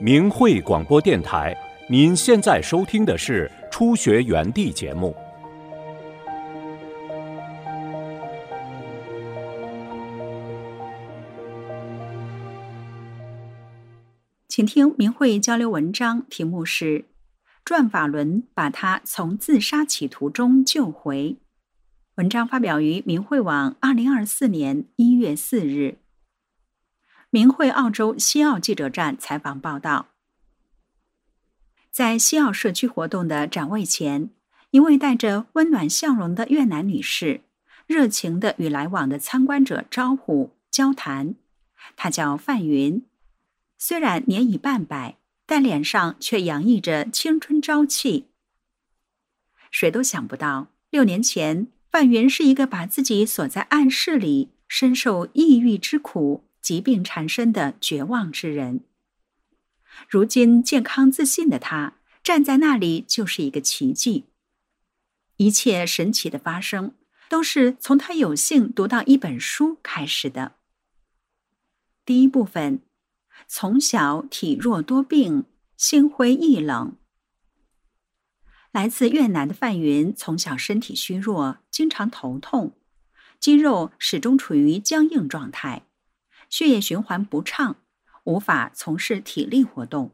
明慧广播电台，您现在收听的是《初学园地》节目。请听明慧交流文章，题目是《转法轮把他从自杀企图中救回》。文章发表于明慧网，二零二四年一月四日。明慧澳洲西澳记者站采访报道，在西澳社区活动的展位前，一位带着温暖笑容的越南女士，热情的与来往的参观者招呼交谈。她叫范云，虽然年已半百，但脸上却洋溢着青春朝气。谁都想不到，六年前，范云是一个把自己锁在暗室里，深受抑郁之苦。疾病缠身的绝望之人，如今健康自信的他站在那里就是一个奇迹。一切神奇的发生，都是从他有幸读到一本书开始的。第一部分，从小体弱多病，心灰意冷。来自越南的范云从小身体虚弱，经常头痛，肌肉始终处于僵硬状态。血液循环不畅，无法从事体力活动。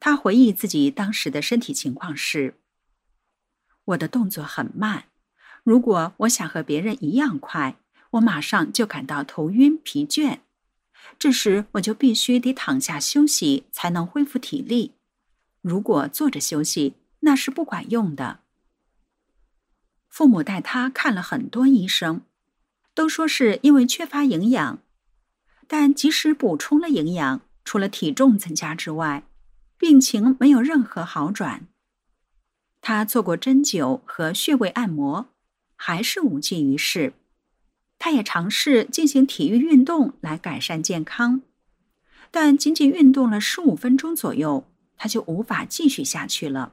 他回忆自己当时的身体情况是：我的动作很慢，如果我想和别人一样快，我马上就感到头晕疲倦，这时我就必须得躺下休息才能恢复体力。如果坐着休息，那是不管用的。父母带他看了很多医生，都说是因为缺乏营养。但即使补充了营养，除了体重增加之外，病情没有任何好转。他做过针灸和穴位按摩，还是无济于事。他也尝试进行体育运动来改善健康，但仅仅运动了十五分钟左右，他就无法继续下去了。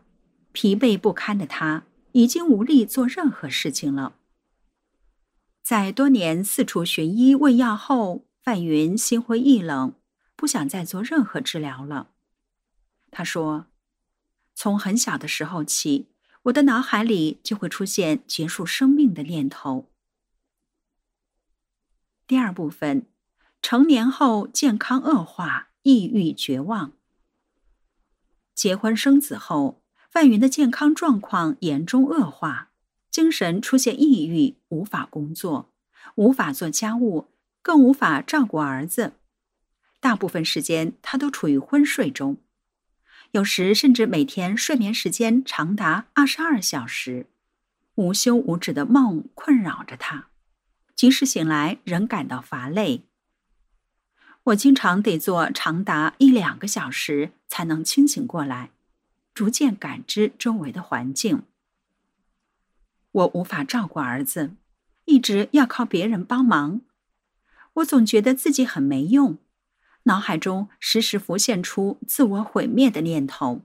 疲惫不堪的他已经无力做任何事情了。在多年四处寻医问药后。范云心灰意冷，不想再做任何治疗了。他说：“从很小的时候起，我的脑海里就会出现结束生命的念头。”第二部分，成年后健康恶化，抑郁绝望。结婚生子后，范云的健康状况严重恶化，精神出现抑郁，无法工作，无法做家务。更无法照顾儿子，大部分时间他都处于昏睡中，有时甚至每天睡眠时间长达二十二小时，无休无止的梦困扰着他，即使醒来仍感到乏累。我经常得做长达一两个小时才能清醒过来，逐渐感知周围的环境。我无法照顾儿子，一直要靠别人帮忙。我总觉得自己很没用，脑海中时时浮现出自我毁灭的念头。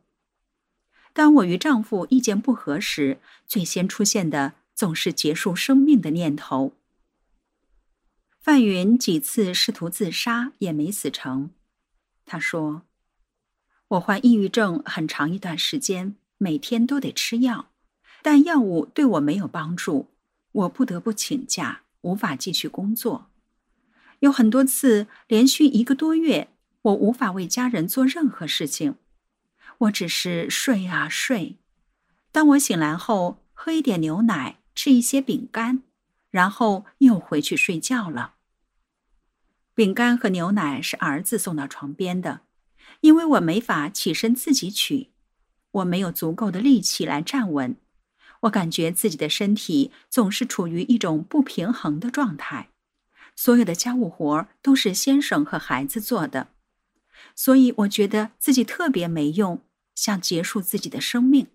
当我与丈夫意见不合时，最先出现的总是结束生命的念头。范云几次试图自杀也没死成。他说：“我患抑郁症很长一段时间，每天都得吃药，但药物对我没有帮助，我不得不请假，无法继续工作。”有很多次，连续一个多月，我无法为家人做任何事情，我只是睡啊睡。当我醒来后，喝一点牛奶，吃一些饼干，然后又回去睡觉了。饼干和牛奶是儿子送到床边的，因为我没法起身自己取，我没有足够的力气来站稳，我感觉自己的身体总是处于一种不平衡的状态。所有的家务活都是先生和孩子做的，所以我觉得自己特别没用，想结束自己的生命，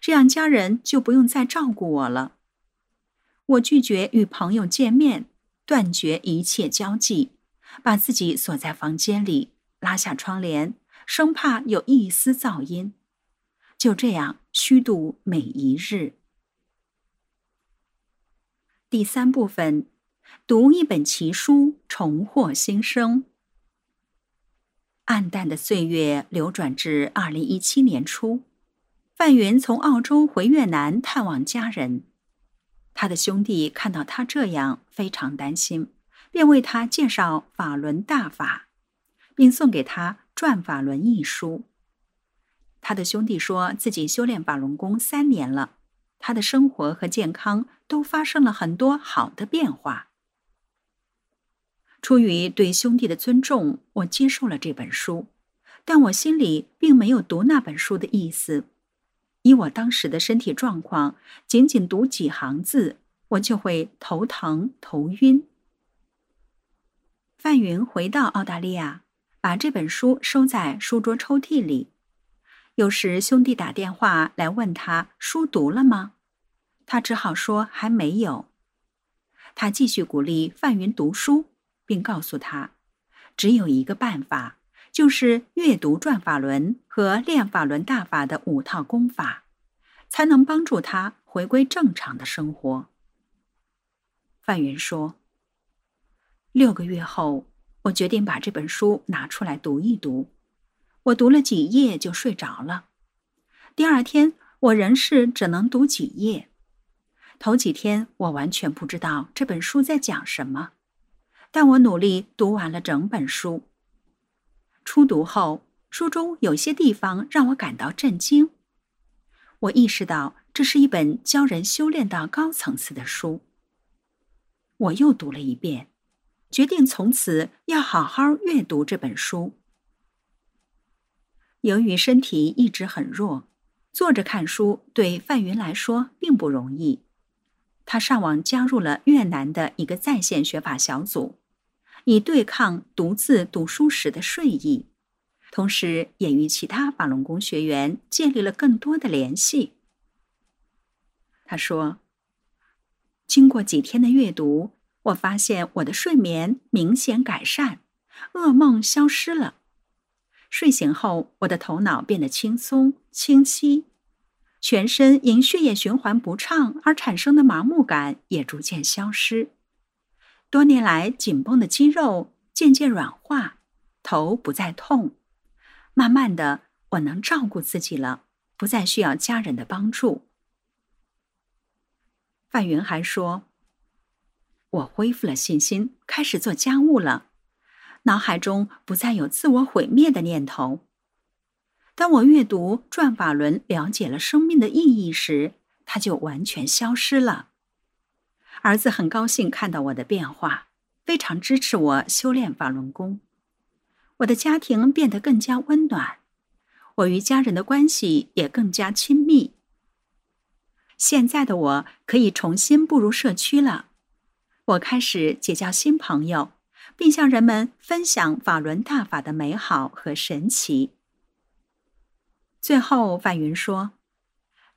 这样家人就不用再照顾我了。我拒绝与朋友见面，断绝一切交际，把自己锁在房间里，拉下窗帘，生怕有一丝噪音。就这样虚度每一日。第三部分。读一本奇书，重获新生。暗淡的岁月流转至二零一七年初，范云从澳洲回越南探望家人。他的兄弟看到他这样，非常担心，便为他介绍法轮大法，并送给他《转法轮》一书。他的兄弟说自己修炼法轮功三年了，他的生活和健康都发生了很多好的变化。出于对兄弟的尊重，我接受了这本书，但我心里并没有读那本书的意思。以我当时的身体状况，仅仅读几行字，我就会头疼、头晕。范云回到澳大利亚，把这本书收在书桌抽屉里。有时兄弟打电话来问他书读了吗，他只好说还没有。他继续鼓励范云读书。并告诉他，只有一个办法，就是阅读《转法轮》和练法轮大法的五套功法，才能帮助他回归正常的生活。范云说：“六个月后，我决定把这本书拿出来读一读。我读了几页就睡着了。第二天，我仍是只能读几页。头几天，我完全不知道这本书在讲什么。”但我努力读完了整本书。初读后，书中有些地方让我感到震惊。我意识到这是一本教人修炼到高层次的书。我又读了一遍，决定从此要好好阅读这本书。由于身体一直很弱，坐着看书对范云来说并不容易。他上网加入了越南的一个在线学法小组。以对抗独自读书时的睡意，同时也与其他法轮功学员建立了更多的联系。他说：“经过几天的阅读，我发现我的睡眠明显改善，噩梦消失了。睡醒后，我的头脑变得轻松清晰，全身因血液循环不畅而产生的麻木感也逐渐消失。”多年来紧绷的肌肉渐渐软化，头不再痛。慢慢的，我能照顾自己了，不再需要家人的帮助。范云还说：“我恢复了信心，开始做家务了，脑海中不再有自我毁灭的念头。当我阅读《转法轮》，了解了生命的意义时，它就完全消失了。”儿子很高兴看到我的变化，非常支持我修炼法轮功。我的家庭变得更加温暖，我与家人的关系也更加亲密。现在的我可以重新步入社区了，我开始结交新朋友，并向人们分享法轮大法的美好和神奇。最后，范云说：“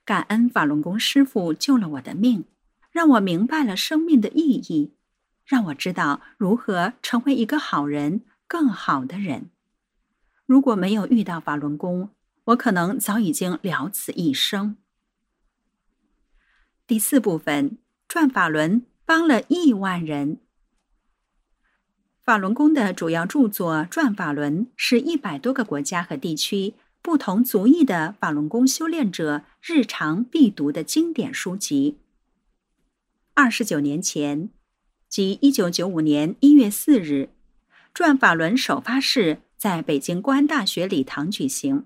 感恩法轮功师傅救了我的命。”让我明白了生命的意义，让我知道如何成为一个好人、更好的人。如果没有遇到法轮功，我可能早已经了此一生。第四部分，转法轮帮了亿万人。法轮功的主要著作《转法轮》是一百多个国家和地区不同族裔的法轮功修炼者日常必读的经典书籍。二十九年前，即一九九五年一月四日，转法轮首发式在北京公安大学礼堂举行。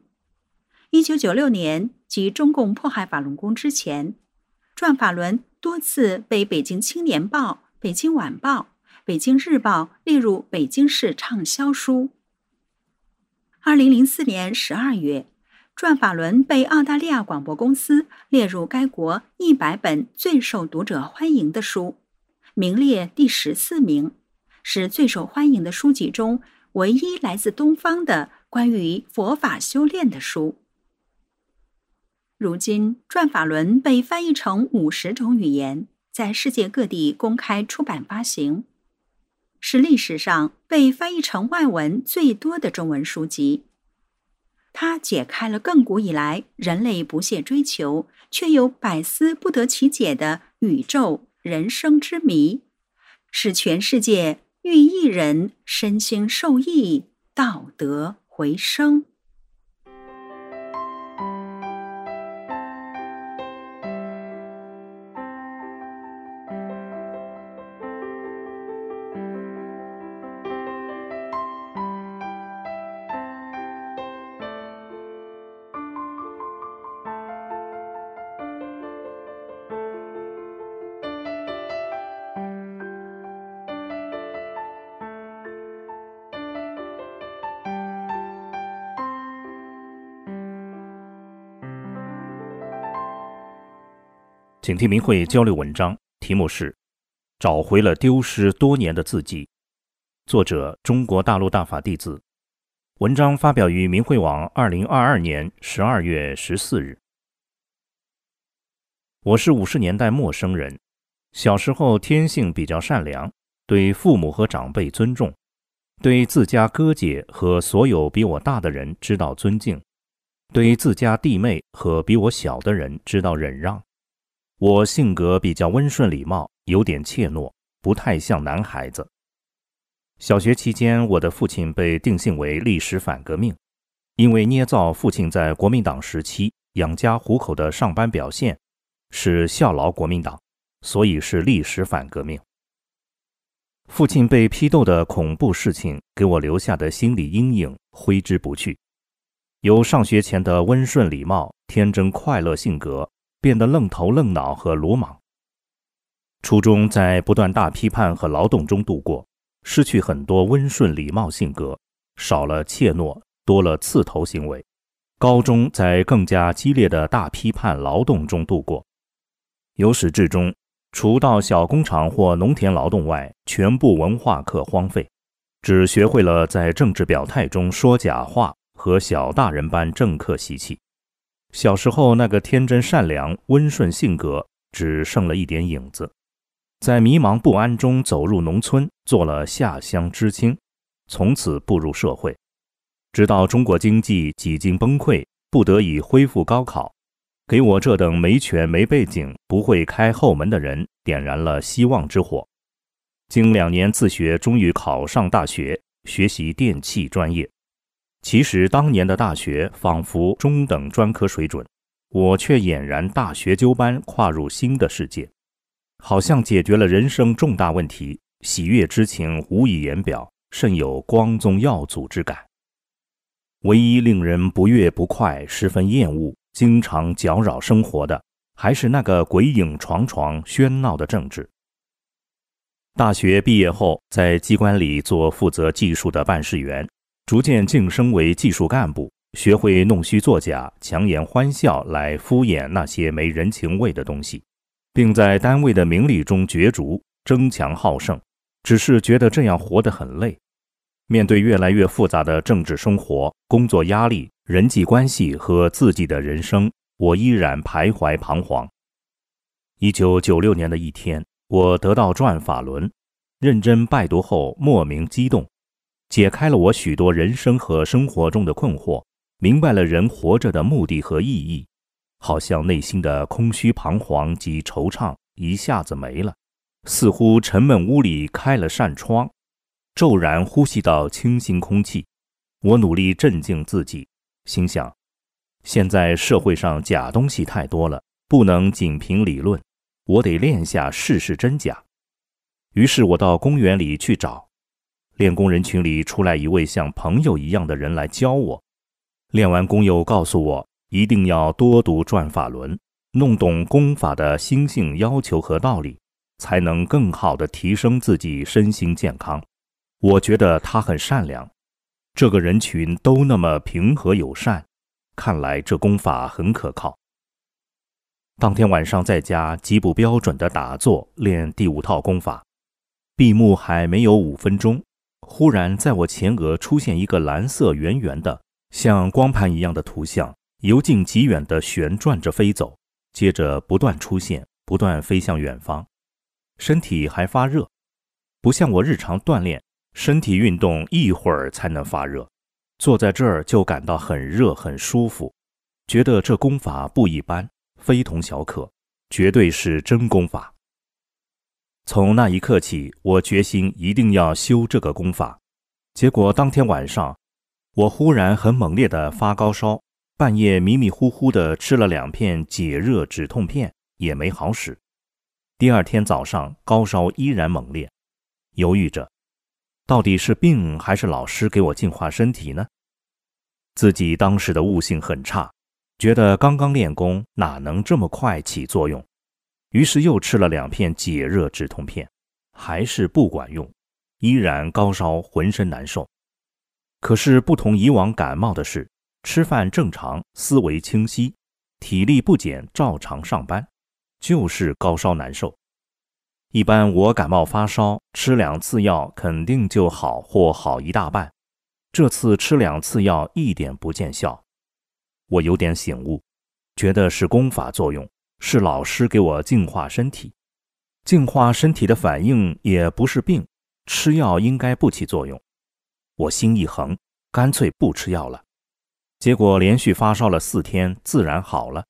一九九六年，即中共迫害法轮功之前，转法轮多次被《北京青年报》《北京晚报》《北京日报》列入北京市畅销书。二零零四年十二月。转法轮被澳大利亚广播公司列入该国一百本最受读者欢迎的书，名列第十四名，是最受欢迎的书籍中唯一来自东方的关于佛法修炼的书。如今，转法轮被翻译成五十种语言，在世界各地公开出版发行，是历史上被翻译成外文最多的中文书籍。它解开了亘古以来人类不懈追求却又百思不得其解的宇宙人生之谜，使全世界遇一人身心受益，道德回升。请听明慧交流文章，题目是《找回了丢失多年的字迹》，作者中国大陆大法弟子。文章发表于明慧网，二零二二年十二月十四日。我是五十年代陌生人，小时候天性比较善良，对父母和长辈尊重，对自家哥姐和所有比我大的人知道尊敬，对自家弟妹和比我小的人知道忍让。我性格比较温顺礼貌，有点怯懦，不太像男孩子。小学期间，我的父亲被定性为历史反革命，因为捏造父亲在国民党时期养家糊口的上班表现是效劳国民党，所以是历史反革命。父亲被批斗的恐怖事情给我留下的心理阴影挥之不去。由上学前的温顺礼貌、天真快乐性格。变得愣头愣脑和鲁莽。初中在不断大批判和劳动中度过，失去很多温顺礼貌性格，少了怯懦，多了刺头行为。高中在更加激烈的大批判劳动中度过，由始至终，除到小工厂或农田劳动外，全部文化课荒废，只学会了在政治表态中说假话和小大人般政客习气。小时候那个天真善良、温顺性格只剩了一点影子，在迷茫不安中走入农村，做了下乡知青，从此步入社会。直到中国经济几经崩溃，不得已恢复高考，给我这等没权没背景、不会开后门的人点燃了希望之火。经两年自学，终于考上大学，学习电气专业。其实当年的大学仿佛中等专科水准，我却俨然大学究班，跨入新的世界，好像解决了人生重大问题，喜悦之情无以言表，甚有光宗耀祖之感。唯一令人不悦不快、十分厌恶、经常搅扰生活的，还是那个鬼影幢幢、喧闹的政治。大学毕业后，在机关里做负责技术的办事员。逐渐晋升为技术干部，学会弄虚作假、强颜欢笑来敷衍那些没人情味的东西，并在单位的名利中角逐、争强好胜。只是觉得这样活得很累。面对越来越复杂的政治生活、工作压力、人际关系和自己的人生，我依然徘徊彷徨。一九九六年的一天，我得到转法轮，认真拜读后，莫名激动。解开了我许多人生和生活中的困惑，明白了人活着的目的和意义，好像内心的空虚、彷徨及惆怅一下子没了，似乎沉闷屋里开了扇窗，骤然呼吸到清新空气。我努力镇静自己，心想：现在社会上假东西太多了，不能仅凭理论，我得练下试试真假。于是我到公园里去找。练功人群里出来一位像朋友一样的人来教我。练完功又告诉我，一定要多读《转法轮》，弄懂功法的心性要求和道理，才能更好的提升自己身心健康。我觉得他很善良，这个人群都那么平和友善，看来这功法很可靠。当天晚上在家极不标准的打坐练第五套功法，闭目还没有五分钟。忽然，在我前额出现一个蓝色圆圆的、像光盘一样的图像，由近及远地旋转着飞走，接着不断出现，不断飞向远方。身体还发热，不像我日常锻炼，身体运动一会儿才能发热。坐在这儿就感到很热、很舒服，觉得这功法不一般，非同小可，绝对是真功法。从那一刻起，我决心一定要修这个功法。结果当天晚上，我忽然很猛烈的发高烧，半夜迷迷糊糊的吃了两片解热止痛片，也没好使。第二天早上，高烧依然猛烈，犹豫着，到底是病还是老师给我净化身体呢？自己当时的悟性很差，觉得刚刚练功哪能这么快起作用？于是又吃了两片解热止痛片，还是不管用，依然高烧，浑身难受。可是不同以往感冒的是，吃饭正常，思维清晰，体力不减，照常上班，就是高烧难受。一般我感冒发烧，吃两次药肯定就好或好一大半，这次吃两次药一点不见效，我有点醒悟，觉得是功法作用。是老师给我净化身体，净化身体的反应也不是病，吃药应该不起作用。我心一横，干脆不吃药了。结果连续发烧了四天，自然好了。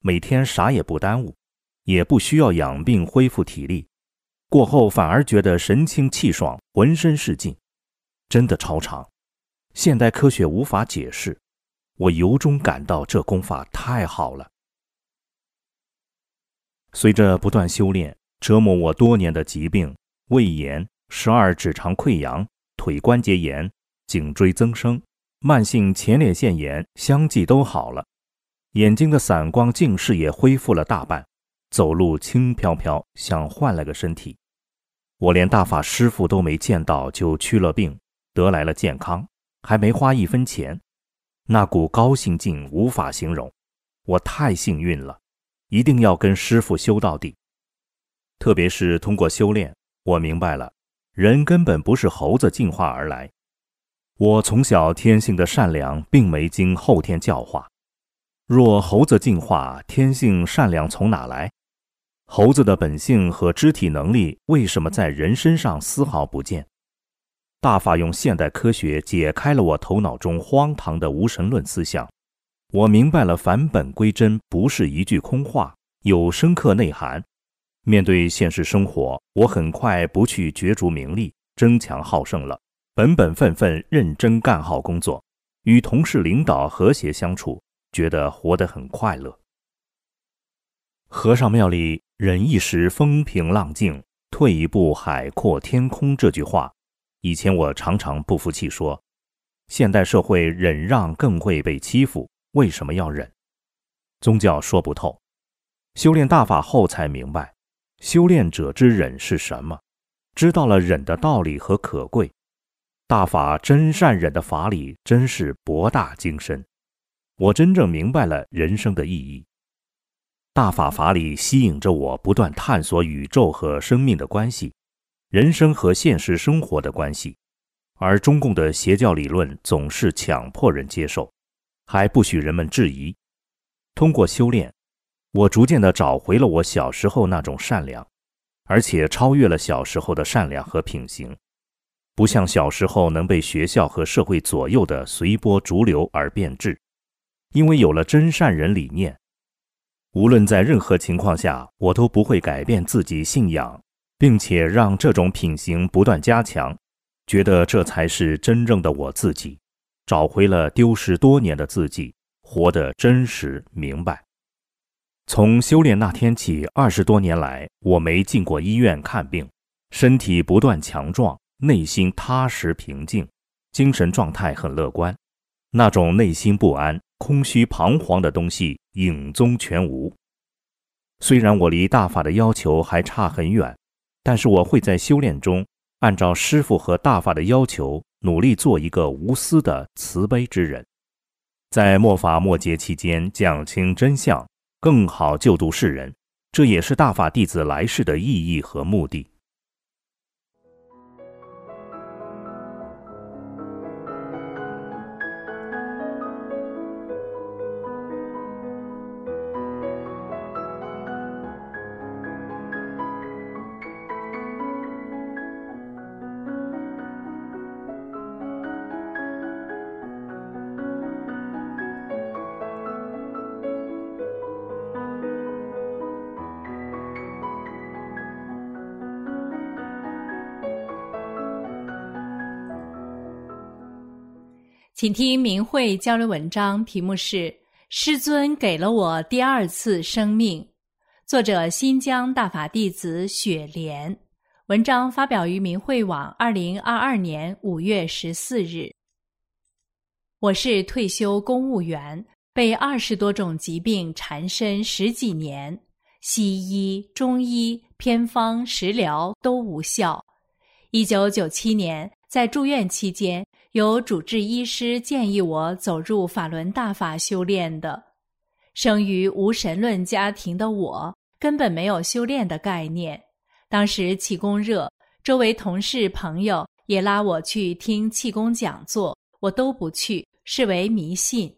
每天啥也不耽误，也不需要养病恢复体力。过后反而觉得神清气爽，浑身是劲，真的超常。现代科学无法解释，我由衷感到这功法太好了。随着不断修炼，折磨我多年的疾病——胃炎、十二指肠溃疡、腿关节炎、颈椎增生、慢性前列腺炎相继都好了，眼睛的散光、近视也恢复了大半，走路轻飘飘，像换了个身体。我连大法师傅都没见到就去了病，得来了健康，还没花一分钱，那股高兴劲无法形容，我太幸运了。一定要跟师傅修到底，特别是通过修炼，我明白了，人根本不是猴子进化而来。我从小天性的善良，并没经后天教化。若猴子进化，天性善良从哪来？猴子的本性和肢体能力为什么在人身上丝毫不见？大法用现代科学解开了我头脑中荒唐的无神论思想。我明白了，返本归真不是一句空话，有深刻内涵。面对现实生活，我很快不去角逐名利、争强好胜了，本本分分、认真干好工作，与同事、领导和谐相处，觉得活得很快乐。和尚庙里“忍一时风平浪静，退一步海阔天空”这句话，以前我常常不服气，说现代社会忍让更会被欺负。为什么要忍？宗教说不透，修炼大法后才明白，修炼者之忍是什么，知道了忍的道理和可贵。大法真善忍的法理真是博大精深，我真正明白了人生的意义。大法法理吸引着我，不断探索宇宙和生命的关系，人生和现实生活的关系，而中共的邪教理论总是强迫人接受。还不许人们质疑。通过修炼，我逐渐地找回了我小时候那种善良，而且超越了小时候的善良和品行，不像小时候能被学校和社会左右的随波逐流而变质。因为有了真善人理念，无论在任何情况下，我都不会改变自己信仰，并且让这种品行不断加强，觉得这才是真正的我自己。找回了丢失多年的自己，活得真实明白。从修炼那天起，二十多年来，我没进过医院看病，身体不断强壮，内心踏实平静，精神状态很乐观。那种内心不安、空虚、彷徨的东西影踪全无。虽然我离大法的要求还差很远，但是我会在修炼中按照师傅和大法的要求。努力做一个无私的慈悲之人，在末法末劫期间讲清真相，更好救度世人，这也是大法弟子来世的意义和目的。请听明慧交流文章，题目是《师尊给了我第二次生命》，作者新疆大法弟子雪莲。文章发表于明慧网，二零二二年五月十四日。我是退休公务员，被二十多种疾病缠身十几年，西医、中医、偏方、食疗都无效。一九九七年在住院期间。有主治医师建议我走入法轮大法修炼的，生于无神论家庭的我根本没有修炼的概念。当时气功热，周围同事朋友也拉我去听气功讲座，我都不去，视为迷信。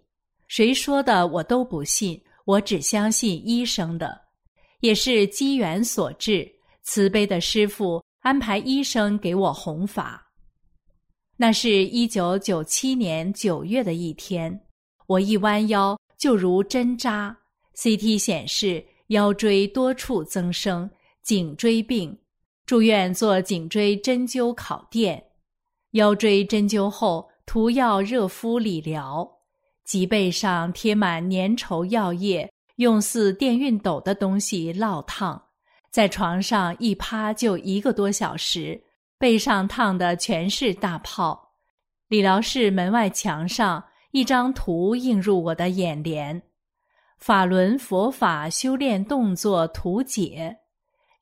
谁说的我都不信，我只相信医生的。也是机缘所致，慈悲的师傅安排医生给我弘法。那是一九九七年九月的一天，我一弯腰就如针扎，CT 显示腰椎多处增生，颈椎病，住院做颈椎针灸烤电，腰椎针灸后涂药热敷理疗，脊背上贴满粘稠药液，用似电熨斗的东西烙烫，在床上一趴就一个多小时。背上烫的全是大泡，理疗室门外墙上一张图映入我的眼帘，《法轮佛法修炼动作图解》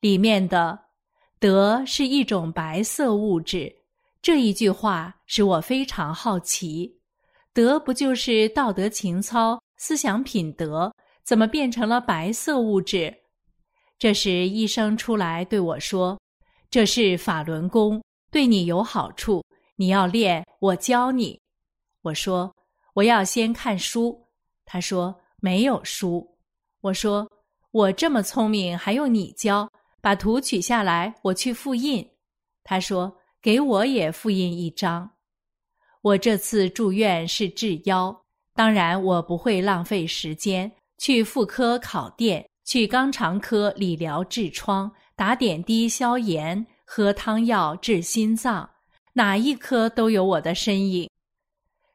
里面的“德”是一种白色物质，这一句话使我非常好奇，“德”不就是道德情操、思想品德，怎么变成了白色物质？这时医生出来对我说。这是法轮功，对你有好处。你要练，我教你。我说我要先看书。他说没有书。我说我这么聪明，还用你教？把图取下来，我去复印。他说给我也复印一张。我这次住院是治腰，当然我不会浪费时间去妇科烤电，去肛肠科理疗痔疮。打点滴消炎，喝汤药治心脏，哪一颗都有我的身影。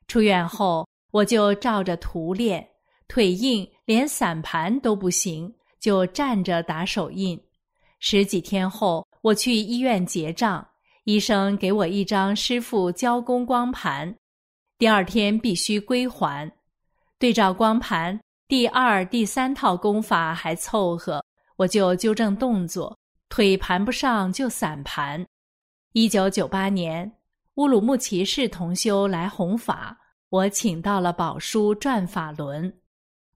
出院后，我就照着图练，腿硬连散盘都不行，就站着打手印。十几天后，我去医院结账，医生给我一张师傅交工光盘，第二天必须归还。对照光盘，第二、第三套功法还凑合，我就纠正动作。腿盘不上就散盘。一九九八年，乌鲁木齐市同修来弘法，我请到了宝书转法轮。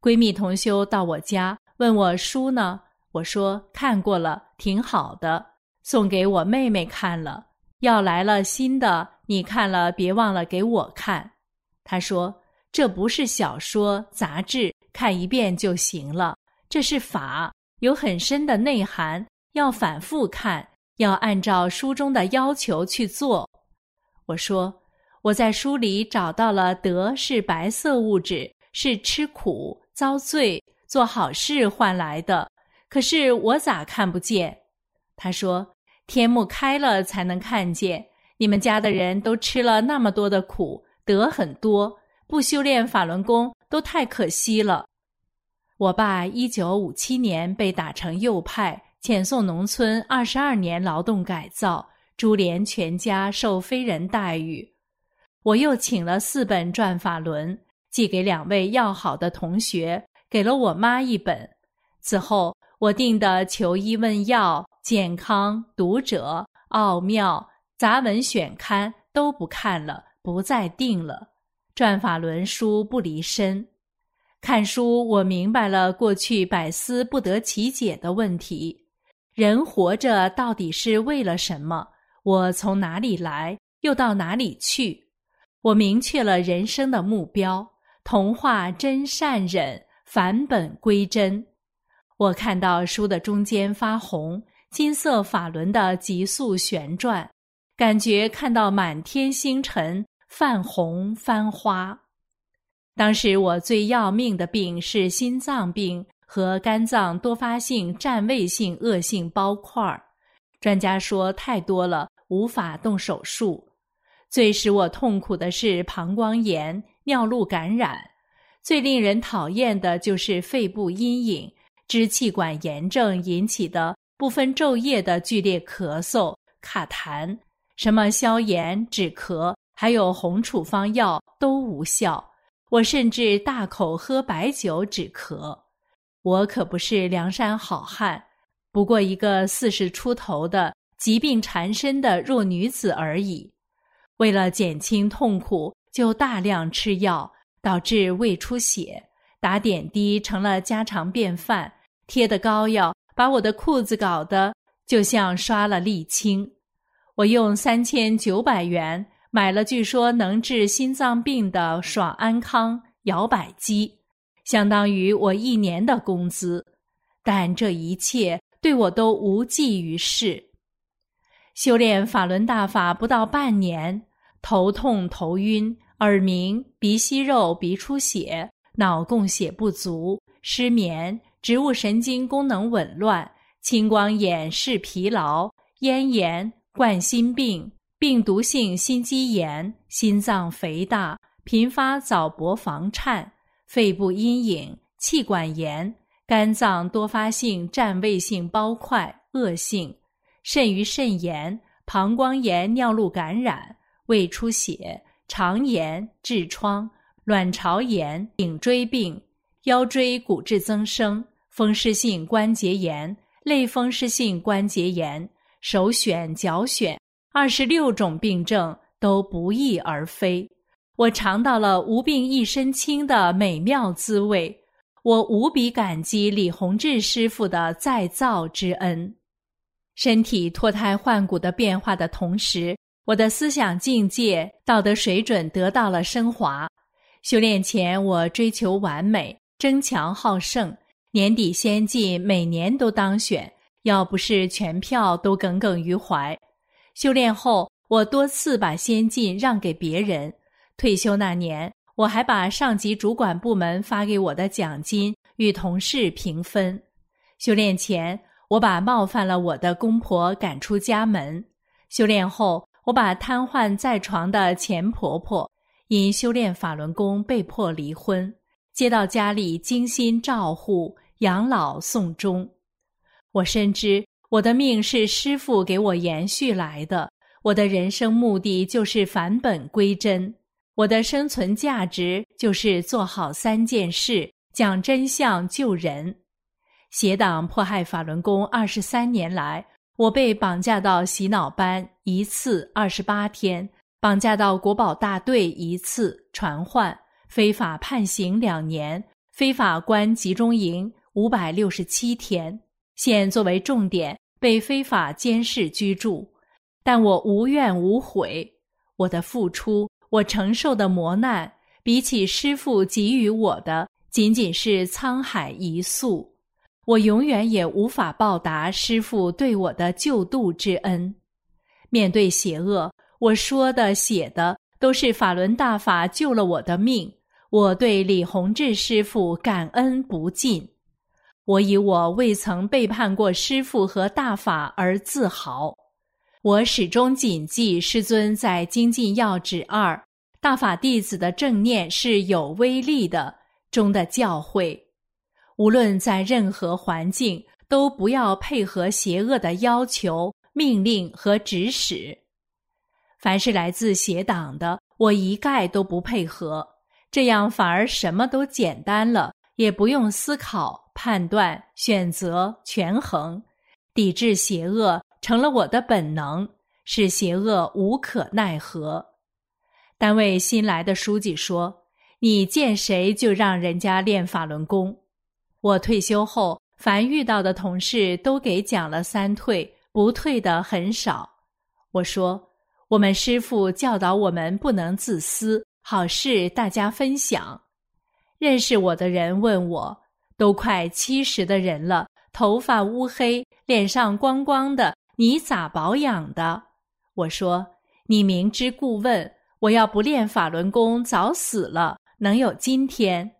闺蜜同修到我家问我书呢，我说看过了，挺好的，送给我妹妹看了。要来了新的，你看了别忘了给我看。她说这不是小说杂志，看一遍就行了。这是法，有很深的内涵。要反复看，要按照书中的要求去做。我说，我在书里找到了德是白色物质，是吃苦遭罪做好事换来的。可是我咋看不见？他说，天目开了才能看见。你们家的人都吃了那么多的苦，得很多，不修炼法轮功都太可惜了。我爸一九五七年被打成右派。遣送农村二十二年劳动改造，株连全家受非人待遇。我又请了四本《转法轮》，寄给两位要好的同学，给了我妈一本。此后，我订的《求医问药》《健康》《读者》《奥妙》杂文选刊都不看了，不再订了。《转法轮》书不离身，看书我明白了过去百思不得其解的问题。人活着到底是为了什么？我从哪里来，又到哪里去？我明确了人生的目标：童话真善忍，返本归真。我看到书的中间发红，金色法轮的急速旋转，感觉看到满天星辰泛红翻花。当时我最要命的病是心脏病。和肝脏多发性占位性恶性包块儿，专家说太多了，无法动手术。最使我痛苦的是膀胱炎、尿路感染，最令人讨厌的就是肺部阴影、支气管炎症引起的不分昼夜的剧烈咳嗽、卡痰。什么消炎、止咳，还有红处方药都无效。我甚至大口喝白酒止咳。我可不是梁山好汉，不过一个四十出头的疾病缠身的弱女子而已。为了减轻痛苦，就大量吃药，导致胃出血，打点滴成了家常便饭。贴的膏药把我的裤子搞得就像刷了沥青。我用三千九百元买了据说能治心脏病的爽安康摇摆机，相当于我一年的工资，但这一切对我都无济于事。修炼法轮大法不到半年，头痛、头晕、耳鸣、鼻息肉、鼻出血、脑供血不足、失眠、植物神经功能紊乱、青光眼、视疲劳、咽炎。冠心病、病毒性心肌炎、心脏肥大、频发早搏房颤、肺部阴影、气管炎、肝脏多发性占位性包块恶性、肾盂肾炎、膀胱炎、尿路感染、胃出血、肠炎、痔疮、卵巢炎、颈椎病、腰椎骨质增生、风湿性关节炎、类风湿性关节炎。手选脚选，二十六种病症都不翼而飞。我尝到了无病一身轻的美妙滋味。我无比感激李洪志师傅的再造之恩。身体脱胎换骨的变化的同时，我的思想境界、道德水准得到了升华。修炼前，我追求完美，争强好胜，年底先进，每年都当选。要不是全票都耿耿于怀，修炼后我多次把先进让给别人。退休那年，我还把上级主管部门发给我的奖金与同事平分。修炼前，我把冒犯了我的公婆赶出家门；修炼后，我把瘫痪在床的前婆婆因修炼法轮功被迫离婚，接到家里精心照护、养老送终。我深知我的命是师傅给我延续来的，我的人生目的就是返本归真，我的生存价值就是做好三件事：讲真相、救人。邪党迫害法轮功二十三年来，我被绑架到洗脑班一次二十八天，绑架到国保大队一次传唤，非法判刑两年，非法关集中营五百六十七天。现作为重点被非法监视居住，但我无怨无悔。我的付出，我承受的磨难，比起师父给予我的，仅仅是沧海一粟。我永远也无法报答师父对我的救度之恩。面对邪恶，我说的、写的都是法轮大法救了我的命。我对李洪志师傅感恩不尽。我以我未曾背叛过师父和大法而自豪。我始终谨记师尊在《精进要旨二：大法弟子的正念是有威力的中的教诲。无论在任何环境，都不要配合邪恶的要求、命令和指使。凡是来自邪党的，我一概都不配合，这样反而什么都简单了，也不用思考。判断、选择、权衡，抵制邪恶成了我的本能，使邪恶无可奈何。单位新来的书记说：“你见谁就让人家练法轮功。”我退休后，凡遇到的同事都给讲了三退，不退的很少。我说：“我们师傅教导我们不能自私，好事大家分享。”认识我的人问我。都快七十的人了，头发乌黑，脸上光光的，你咋保养的？我说：“你明知故问，我要不练法轮功，早死了，能有今天？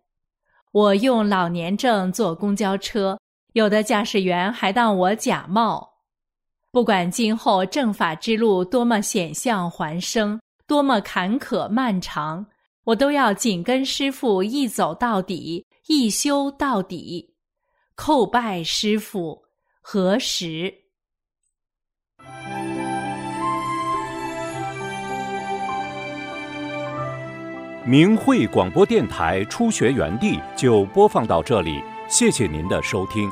我用老年证坐公交车，有的驾驶员还当我假冒。不管今后正法之路多么险象环生，多么坎坷漫长，我都要紧跟师傅一走到底，一修到底。叩拜师傅，何时？明慧广播电台初学园地就播放到这里，谢谢您的收听。